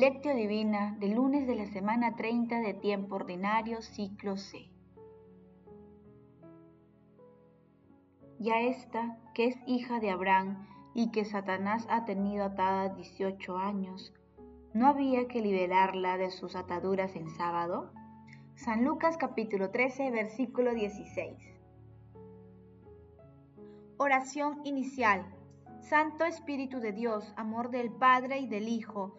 Lectio Divina del lunes de la semana 30 de tiempo ordinario, ciclo C. Ya esta, que es hija de Abraham y que Satanás ha tenido atada 18 años, ¿no había que liberarla de sus ataduras en sábado? San Lucas capítulo 13, versículo 16. Oración inicial. Santo Espíritu de Dios, amor del Padre y del Hijo,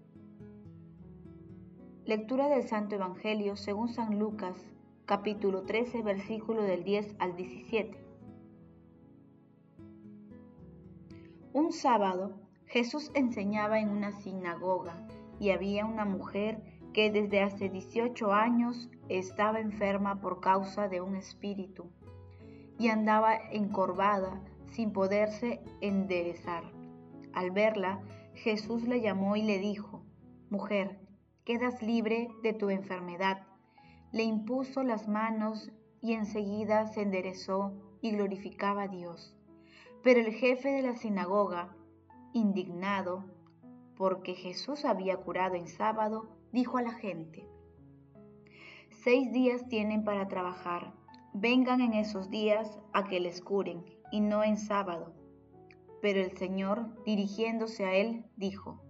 Lectura del Santo Evangelio según San Lucas, capítulo 13, versículo del 10 al 17. Un sábado, Jesús enseñaba en una sinagoga y había una mujer que desde hace 18 años estaba enferma por causa de un espíritu y andaba encorvada sin poderse enderezar. Al verla, Jesús la llamó y le dijo, Mujer, quedas libre de tu enfermedad. Le impuso las manos y enseguida se enderezó y glorificaba a Dios. Pero el jefe de la sinagoga, indignado porque Jesús había curado en sábado, dijo a la gente, Seis días tienen para trabajar, vengan en esos días a que les curen, y no en sábado. Pero el Señor, dirigiéndose a él, dijo,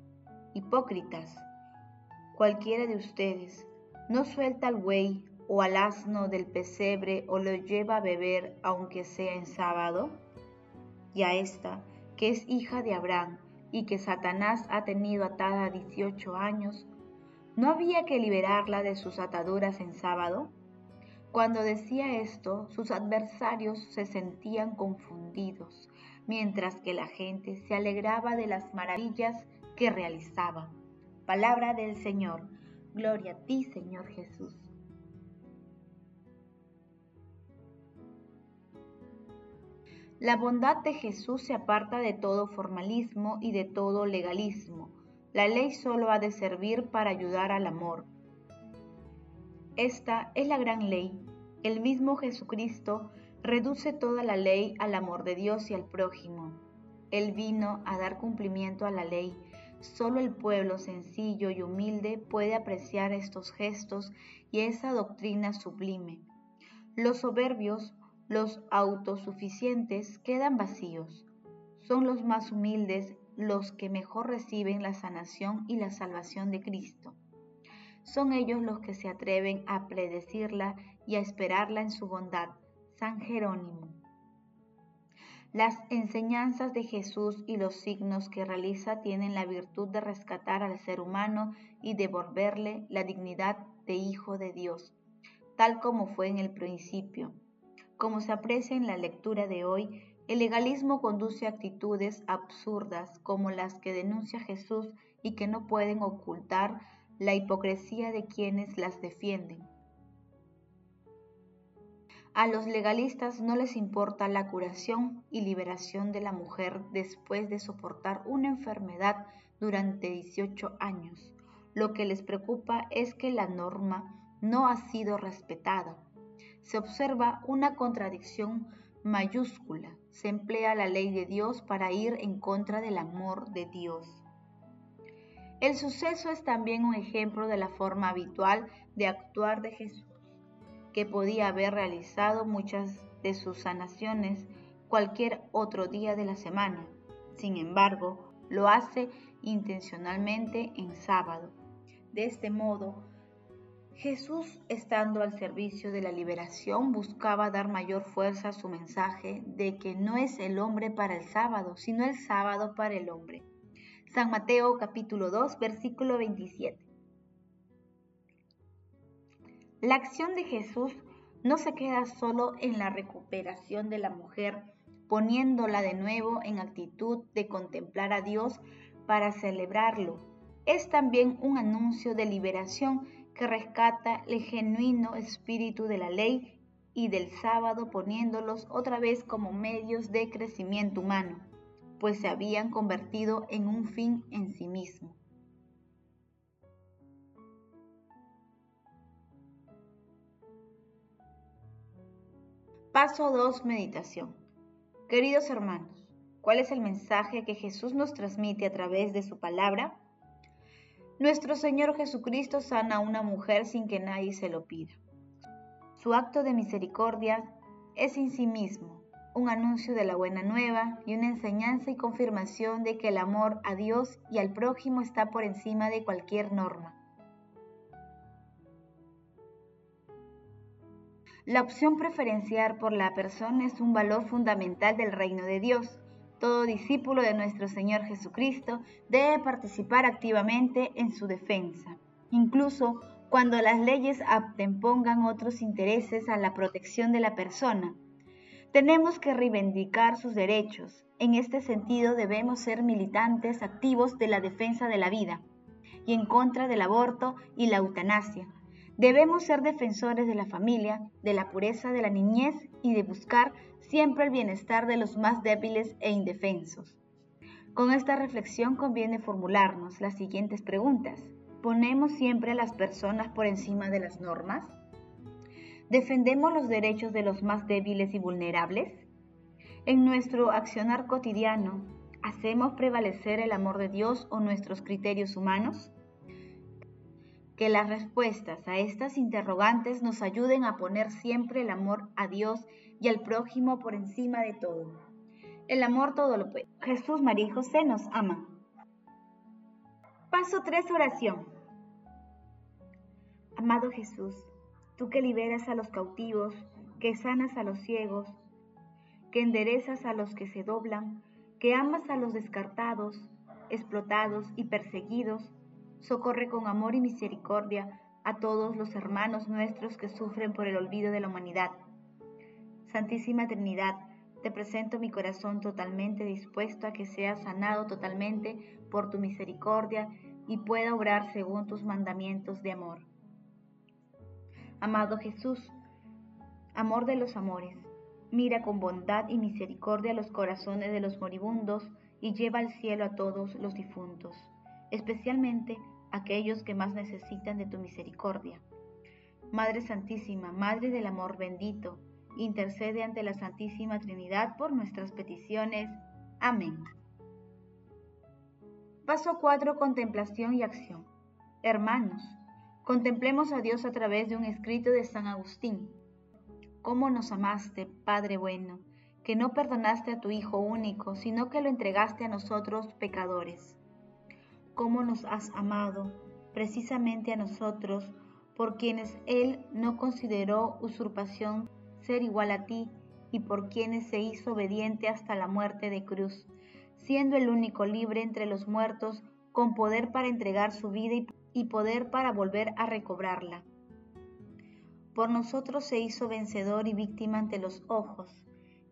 Hipócritas, cualquiera de ustedes no suelta al buey o al asno del pesebre o lo lleva a beber aunque sea en sábado? Y a esta, que es hija de Abraham y que Satanás ha tenido atada 18 años, ¿no había que liberarla de sus ataduras en sábado? Cuando decía esto, sus adversarios se sentían confundidos, mientras que la gente se alegraba de las maravillas que realizaba. Palabra del Señor. Gloria a ti, Señor Jesús. La bondad de Jesús se aparta de todo formalismo y de todo legalismo. La ley solo ha de servir para ayudar al amor. Esta es la gran ley. El mismo Jesucristo reduce toda la ley al amor de Dios y al prójimo. Él vino a dar cumplimiento a la ley Solo el pueblo sencillo y humilde puede apreciar estos gestos y esa doctrina sublime. Los soberbios, los autosuficientes quedan vacíos. Son los más humildes los que mejor reciben la sanación y la salvación de Cristo. Son ellos los que se atreven a predecirla y a esperarla en su bondad. San Jerónimo. Las enseñanzas de Jesús y los signos que realiza tienen la virtud de rescatar al ser humano y devolverle la dignidad de Hijo de Dios, tal como fue en el principio. Como se aprecia en la lectura de hoy, el legalismo conduce a actitudes absurdas como las que denuncia Jesús y que no pueden ocultar la hipocresía de quienes las defienden. A los legalistas no les importa la curación y liberación de la mujer después de soportar una enfermedad durante 18 años. Lo que les preocupa es que la norma no ha sido respetada. Se observa una contradicción mayúscula. Se emplea la ley de Dios para ir en contra del amor de Dios. El suceso es también un ejemplo de la forma habitual de actuar de Jesús que podía haber realizado muchas de sus sanaciones cualquier otro día de la semana. Sin embargo, lo hace intencionalmente en sábado. De este modo, Jesús, estando al servicio de la liberación, buscaba dar mayor fuerza a su mensaje de que no es el hombre para el sábado, sino el sábado para el hombre. San Mateo capítulo 2, versículo 27. La acción de Jesús no se queda solo en la recuperación de la mujer, poniéndola de nuevo en actitud de contemplar a Dios para celebrarlo. es también un anuncio de liberación que rescata el genuino espíritu de la ley y del sábado poniéndolos otra vez como medios de crecimiento humano, pues se habían convertido en un fin en sí mismo. Paso 2. Meditación. Queridos hermanos, ¿cuál es el mensaje que Jesús nos transmite a través de su palabra? Nuestro Señor Jesucristo sana a una mujer sin que nadie se lo pida. Su acto de misericordia es en sí mismo un anuncio de la buena nueva y una enseñanza y confirmación de que el amor a Dios y al prójimo está por encima de cualquier norma. La opción preferencial por la persona es un valor fundamental del reino de Dios. Todo discípulo de nuestro Señor Jesucristo debe participar activamente en su defensa, incluso cuando las leyes pongan otros intereses a la protección de la persona. Tenemos que reivindicar sus derechos. En este sentido debemos ser militantes activos de la defensa de la vida y en contra del aborto y la eutanasia Debemos ser defensores de la familia, de la pureza de la niñez y de buscar siempre el bienestar de los más débiles e indefensos. Con esta reflexión conviene formularnos las siguientes preguntas. ¿Ponemos siempre a las personas por encima de las normas? ¿Defendemos los derechos de los más débiles y vulnerables? En nuestro accionar cotidiano, ¿hacemos prevalecer el amor de Dios o nuestros criterios humanos? Que las respuestas a estas interrogantes nos ayuden a poner siempre el amor a Dios y al prójimo por encima de todo. El amor todo lo puede. Jesús, María y José nos aman. Paso 3, oración. Amado Jesús, tú que liberas a los cautivos, que sanas a los ciegos, que enderezas a los que se doblan, que amas a los descartados, explotados y perseguidos, socorre con amor y misericordia a todos los hermanos nuestros que sufren por el olvido de la humanidad. Santísima Trinidad, te presento mi corazón totalmente dispuesto a que sea sanado totalmente por tu misericordia y pueda obrar según tus mandamientos de amor. Amado Jesús, amor de los amores, mira con bondad y misericordia los corazones de los moribundos y lleva al cielo a todos los difuntos especialmente aquellos que más necesitan de tu misericordia. Madre Santísima, Madre del Amor bendito, intercede ante la Santísima Trinidad por nuestras peticiones. Amén. Paso 4. Contemplación y acción. Hermanos, contemplemos a Dios a través de un escrito de San Agustín. ¿Cómo nos amaste, Padre bueno, que no perdonaste a tu Hijo único, sino que lo entregaste a nosotros pecadores? Cómo nos has amado, precisamente a nosotros, por quienes Él no consideró usurpación ser igual a ti y por quienes se hizo obediente hasta la muerte de cruz, siendo el único libre entre los muertos, con poder para entregar su vida y poder para volver a recobrarla. Por nosotros se hizo vencedor y víctima ante los ojos,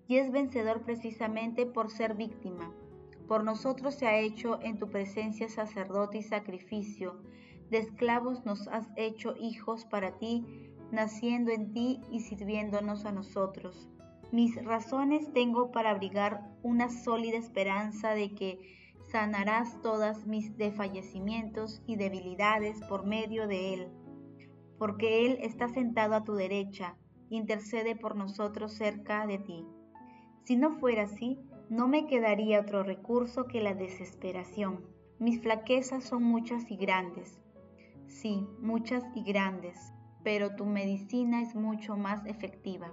y es vencedor precisamente por ser víctima por nosotros se ha hecho en tu presencia sacerdote y sacrificio. De esclavos nos has hecho hijos para ti, naciendo en ti y sirviéndonos a nosotros. Mis razones tengo para abrigar una sólida esperanza de que sanarás todas mis desfallecimientos y debilidades por medio de Él, porque Él está sentado a tu derecha, intercede por nosotros cerca de ti. Si no fuera así, no me quedaría otro recurso que la desesperación. Mis flaquezas son muchas y grandes. Sí, muchas y grandes, pero tu medicina es mucho más efectiva.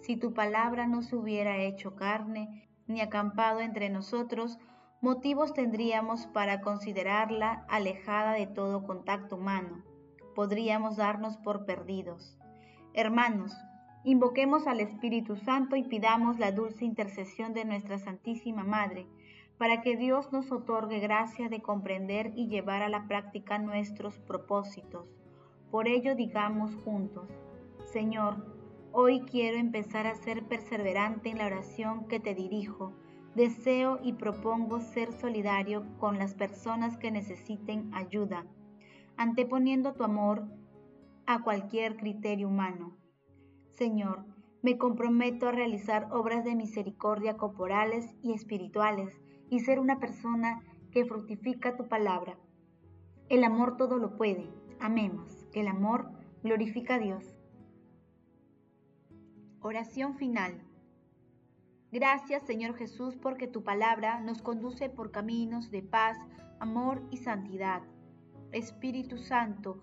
Si tu palabra no se hubiera hecho carne, ni acampado entre nosotros, motivos tendríamos para considerarla alejada de todo contacto humano. Podríamos darnos por perdidos. Hermanos, Invoquemos al Espíritu Santo y pidamos la dulce intercesión de nuestra Santísima Madre, para que Dios nos otorgue gracia de comprender y llevar a la práctica nuestros propósitos. Por ello digamos juntos, Señor, hoy quiero empezar a ser perseverante en la oración que te dirijo, Deseo y propongo ser solidario con las personas que necesiten ayuda, anteponiendo tu amor a cualquier criterio humano. Señor, me comprometo a realizar obras de misericordia corporales y espirituales y ser una persona que fructifica tu palabra. El amor todo lo puede. Amemos, el amor glorifica a Dios. Oración final. Gracias Señor Jesús porque tu palabra nos conduce por caminos de paz, amor y santidad. Espíritu Santo,